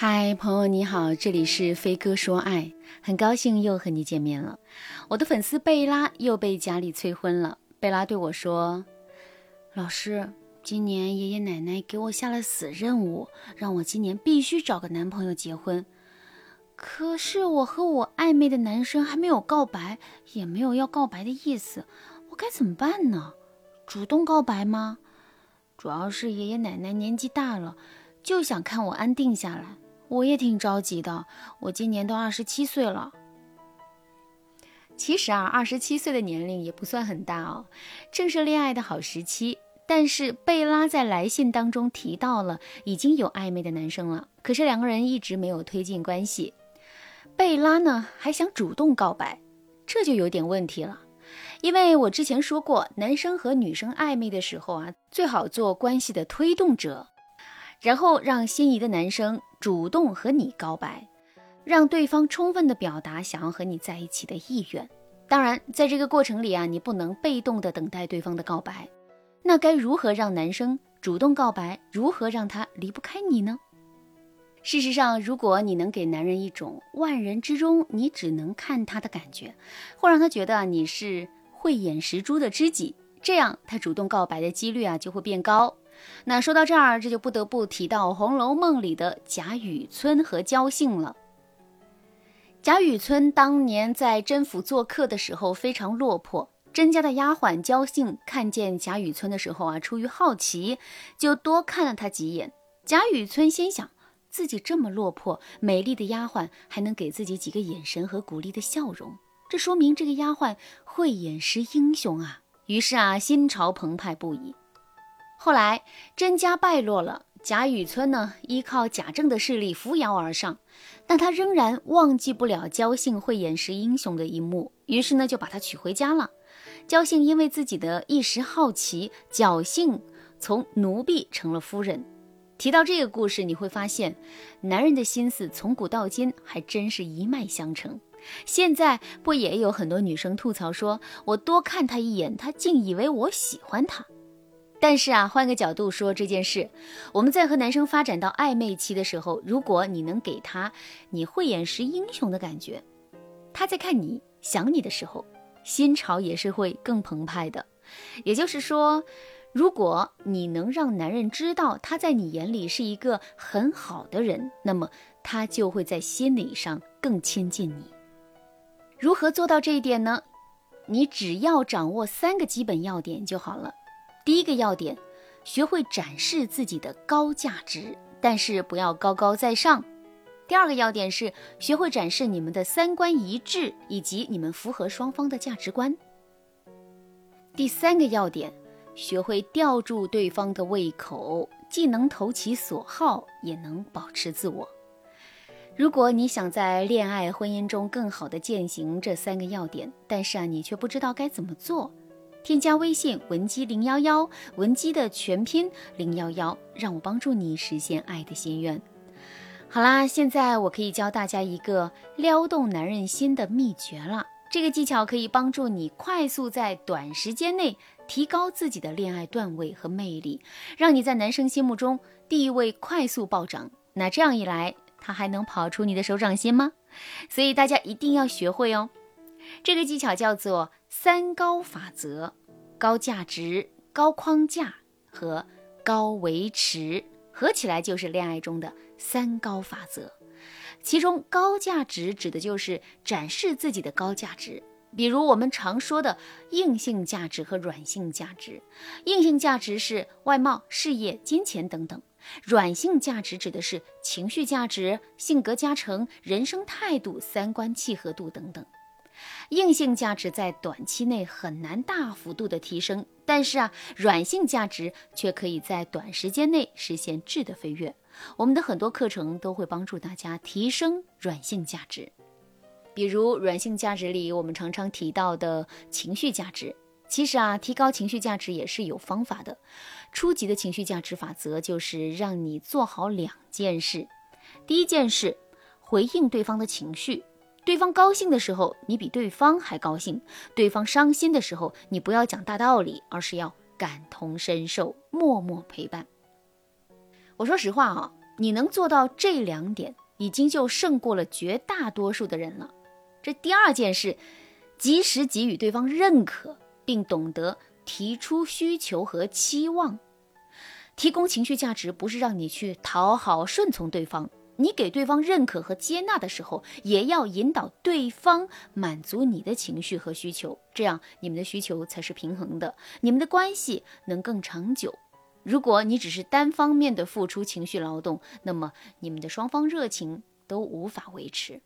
嗨，朋友你好，这里是飞哥说爱，很高兴又和你见面了。我的粉丝贝拉又被家里催婚了。贝拉对我说：“老师，今年爷爷奶奶给我下了死任务，让我今年必须找个男朋友结婚。可是我和我暧昧的男生还没有告白，也没有要告白的意思，我该怎么办呢？主动告白吗？主要是爷爷奶奶年纪大了，就想看我安定下来。”我也挺着急的，我今年都二十七岁了。其实啊，二十七岁的年龄也不算很大哦，正是恋爱的好时期。但是贝拉在来信当中提到了已经有暧昧的男生了，可是两个人一直没有推进关系。贝拉呢还想主动告白，这就有点问题了。因为我之前说过，男生和女生暧昧的时候啊，最好做关系的推动者。然后让心仪的男生主动和你告白，让对方充分的表达想要和你在一起的意愿。当然，在这个过程里啊，你不能被动的等待对方的告白。那该如何让男生主动告白？如何让他离不开你呢？事实上，如果你能给男人一种万人之中你只能看他的感觉，或让他觉得你是慧眼识珠的知己，这样他主动告白的几率啊就会变高。那说到这儿，这就不得不提到《红楼梦》里的贾雨村和焦姓了。贾雨村当年在甄府做客的时候非常落魄，甄家的丫鬟焦姓看见贾雨村的时候啊，出于好奇，就多看了他几眼。贾雨村心想，自己这么落魄，美丽的丫鬟还能给自己几个眼神和鼓励的笑容，这说明这个丫鬟慧眼识英雄啊。于是啊，心潮澎湃不已。后来甄家败落了，贾雨村呢依靠贾政的势力扶摇而上，但他仍然忘记不了焦姓慧眼识英雄的一幕，于是呢就把他娶回家了。焦姓因为自己的一时好奇，侥幸从奴婢成了夫人。提到这个故事，你会发现，男人的心思从古到今还真是一脉相承。现在不也有很多女生吐槽说，我多看他一眼，他竟以为我喜欢他。但是啊，换个角度说这件事，我们在和男生发展到暧昧期的时候，如果你能给他你慧眼识英雄的感觉，他在看你想你的时候，心潮也是会更澎湃的。也就是说，如果你能让男人知道他在你眼里是一个很好的人，那么他就会在心理上更亲近你。如何做到这一点呢？你只要掌握三个基本要点就好了。第一个要点，学会展示自己的高价值，但是不要高高在上。第二个要点是学会展示你们的三观一致，以及你们符合双方的价值观。第三个要点，学会吊住对方的胃口，既能投其所好，也能保持自我。如果你想在恋爱婚姻中更好的践行这三个要点，但是啊，你却不知道该怎么做。添加微信文姬零幺幺，文姬的全拼零幺幺，让我帮助你实现爱的心愿。好啦，现在我可以教大家一个撩动男人心的秘诀了。这个技巧可以帮助你快速在短时间内提高自己的恋爱段位和魅力，让你在男生心目中地位快速暴涨。那这样一来，他还能跑出你的手掌心吗？所以大家一定要学会哦。这个技巧叫做三高法则：高价值、高框架和高维持，合起来就是恋爱中的三高法则。其中，高价值指的就是展示自己的高价值，比如我们常说的硬性价值和软性价值。硬性价值是外貌、事业、金钱等等；软性价值指的是情绪价值、性格加成、人生态度、三观契合度等等。硬性价值在短期内很难大幅度的提升，但是啊，软性价值却可以在短时间内实现质的飞跃。我们的很多课程都会帮助大家提升软性价值，比如软性价值里我们常常提到的情绪价值。其实啊，提高情绪价值也是有方法的。初级的情绪价值法则就是让你做好两件事：第一件事，回应对方的情绪。对方高兴的时候，你比对方还高兴；对方伤心的时候，你不要讲大道理，而是要感同身受，默默陪伴。我说实话啊，你能做到这两点，已经就胜过了绝大多数的人了。这第二件事，及时给予对方认可，并懂得提出需求和期望。提供情绪价值不是让你去讨好、顺从对方，你给对方认可和接纳的时候，也要引导对方满足你的情绪和需求，这样你们的需求才是平衡的，你们的关系能更长久。如果你只是单方面的付出情绪劳动，那么你们的双方热情都无法维持。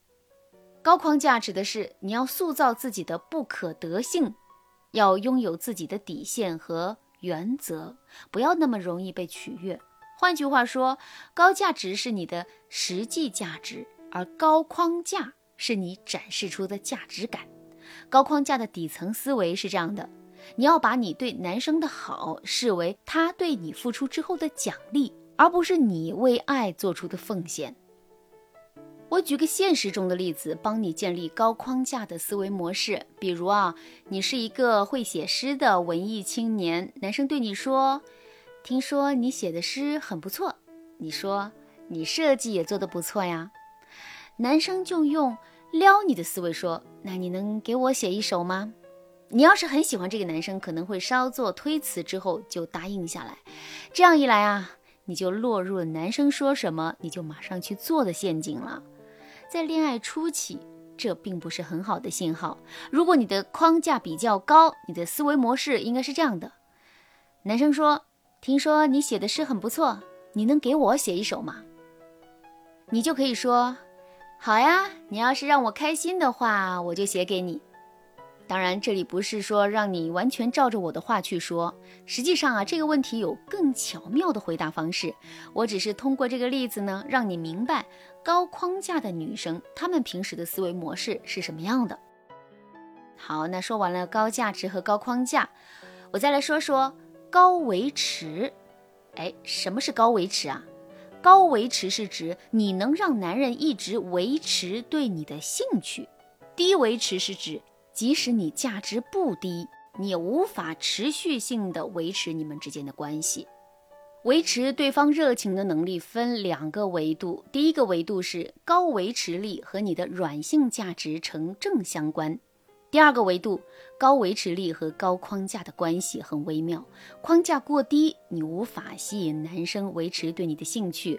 高框架指的是你要塑造自己的不可得性，要拥有自己的底线和原则，不要那么容易被取悦。换句话说，高价值是你的实际价值，而高框架是你展示出的价值感。高框架的底层思维是这样的。你要把你对男生的好视为他对你付出之后的奖励，而不是你为爱做出的奉献。我举个现实中的例子，帮你建立高框架的思维模式。比如啊，你是一个会写诗的文艺青年，男生对你说：“听说你写的诗很不错。”你说：“你设计也做得不错呀。”男生就用撩你的思维说：“那你能给我写一首吗？”你要是很喜欢这个男生，可能会稍作推辞之后就答应下来。这样一来啊，你就落入了男生说什么你就马上去做的陷阱了。在恋爱初期，这并不是很好的信号。如果你的框架比较高，你的思维模式应该是这样的：男生说，听说你写的诗很不错，你能给我写一首吗？你就可以说，好呀，你要是让我开心的话，我就写给你。当然，这里不是说让你完全照着我的话去说。实际上啊，这个问题有更巧妙的回答方式。我只是通过这个例子呢，让你明白高框架的女生她们平时的思维模式是什么样的。好，那说完了高价值和高框架，我再来说说高维持。哎，什么是高维持啊？高维持是指你能让男人一直维持对你的兴趣，低维持是指。即使你价值不低，你也无法持续性的维持你们之间的关系。维持对方热情的能力分两个维度，第一个维度是高维持力和你的软性价值成正相关；第二个维度，高维持力和高框架的关系很微妙。框架过低，你无法吸引男生维持对你的兴趣；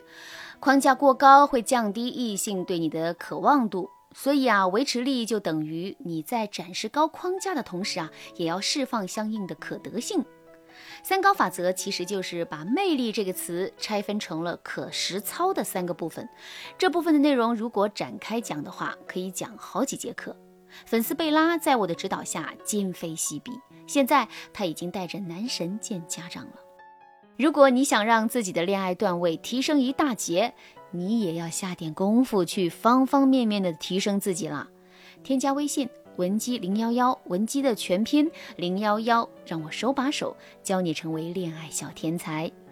框架过高，会降低异性对你的渴望度。所以啊，维持力就等于你在展示高框架的同时啊，也要释放相应的可得性。三高法则其实就是把魅力这个词拆分成了可实操的三个部分。这部分的内容如果展开讲的话，可以讲好几节课。粉丝贝拉在我的指导下今非昔比，现在他已经带着男神见家长了。如果你想让自己的恋爱段位提升一大截，你也要下点功夫去方方面面的提升自己了。添加微信文姬零幺幺，文姬的全拼零幺幺，让我手把手教你成为恋爱小天才。